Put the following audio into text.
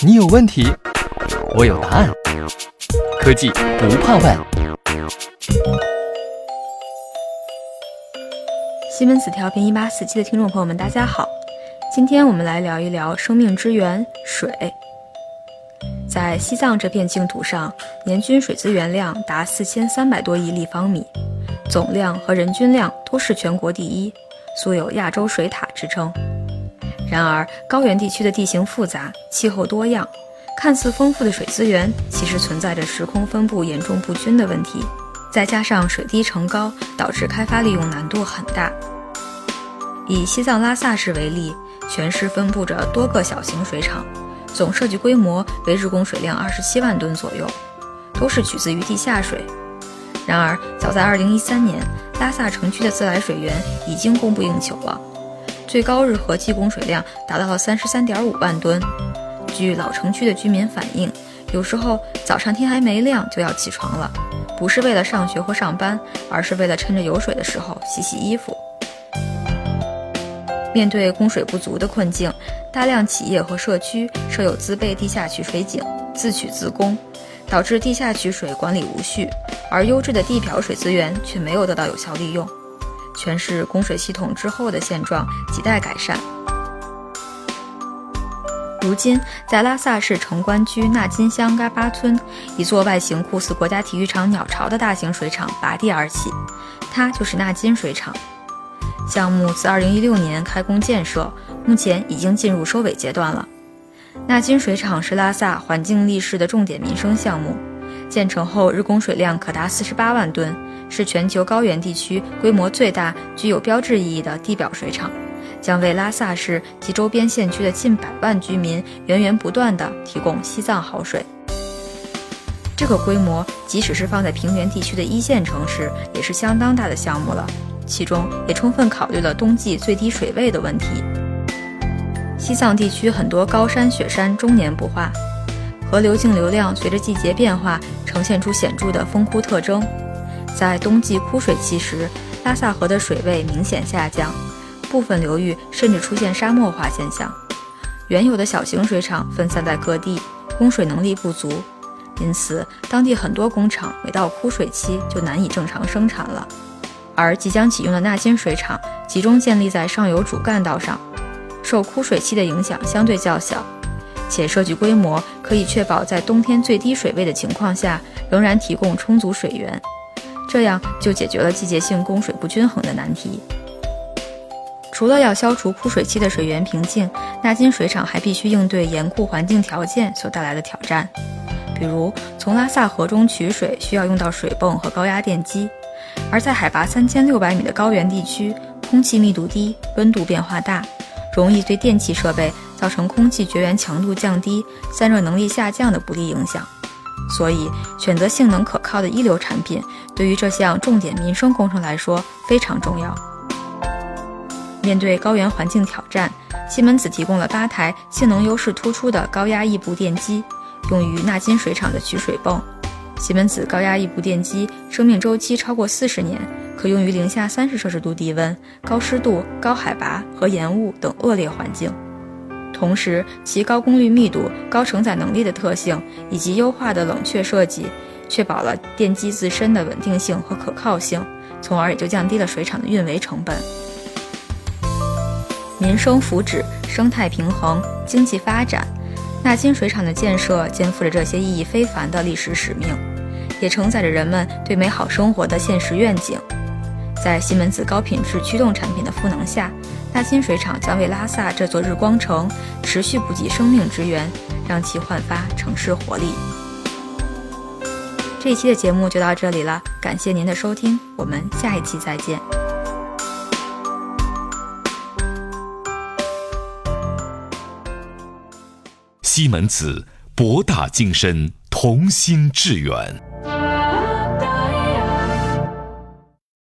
你有问题，我有答案。科技不怕问。西门子调频一八四七的听众朋友们，大家好。今天我们来聊一聊生命之源——水。在西藏这片净土上，年均水资源量达四千三百多亿立方米，总量和人均量都是全国第一，素有“亚洲水塔”之称。然而，高原地区的地形复杂，气候多样，看似丰富的水资源，其实存在着时空分布严重不均的问题。再加上水低城高，导致开发利用难度很大。以西藏拉萨市为例，全市分布着多个小型水厂，总设计规模为日供水量二十七万吨左右，都是取自于地下水。然而，早在二零一三年，拉萨城区的自来水源已经供不应求了。最高日合计供水量达到了三十三点五万吨。据老城区的居民反映，有时候早上天还没亮就要起床了，不是为了上学或上班，而是为了趁着有水的时候洗洗衣服。面对供水不足的困境，大量企业和社区设有自备地下取水井，自取自供，导致地下取水管理无序，而优质的地表水资源却没有得到有效利用。全市供水系统之后的现状亟待改善。如今，在拉萨市城关区纳金乡嘎巴村，一座外形酷似国家体育场鸟巢的大型水厂拔地而起，它就是纳金水厂。项目自2016年开工建设，目前已经进入收尾阶段了。纳金水厂是拉萨环境立市的重点民生项目，建成后日供水量可达48万吨。是全球高原地区规模最大、具有标志意义的地表水厂，将为拉萨市及周边县区的近百万居民源源不断地提供西藏好水。这个规模，即使是放在平原地区的一线城市，也是相当大的项目了。其中也充分考虑了冬季最低水位的问题。西藏地区很多高山雪山终年不化，河流径流量随着季节变化，呈现出显著的丰枯特征。在冬季枯水期时，拉萨河的水位明显下降，部分流域甚至出现沙漠化现象。原有的小型水厂分散在各地，供水能力不足，因此当地很多工厂每到枯水期就难以正常生产了。而即将启用的纳金水厂集中建立在上游主干道上，受枯水期的影响相对较小，且设计规模可以确保在冬天最低水位的情况下仍然提供充足水源。这样就解决了季节性供水不均衡的难题。除了要消除枯水期的水源瓶颈，纳金水厂还必须应对严酷环境条件所带来的挑战，比如从拉萨河中取水需要用到水泵和高压电机，而在海拔三千六百米的高原地区，空气密度低，温度变化大，容易对电气设备造成空气绝缘强度降低、散热能力下降的不利影响。所以，选择性能可靠的一流产品，对于这项重点民生工程来说非常重要。面对高原环境挑战，西门子提供了八台性能优势突出的高压异步电机，用于纳金水厂的取水泵。西门子高压异步电机生命周期超过四十年，可用于零下三十摄氏度低温、高湿度、高海拔和盐雾等恶劣环境。同时，其高功率密度、高承载能力的特性以及优化的冷却设计，确保了电机自身的稳定性和可靠性，从而也就降低了水厂的运维成本。民生福祉、生态平衡、经济发展，纳金水厂的建设肩负着这些意义非凡的历史使命，也承载着人们对美好生活的现实愿景。在西门子高品质驱动产品的赋能下，纳金水厂将为拉萨这座日光城持续补给生命之源，让其焕发城市活力。这一期的节目就到这里了，感谢您的收听，我们下一期再见。西门子，博大精深，同心致远。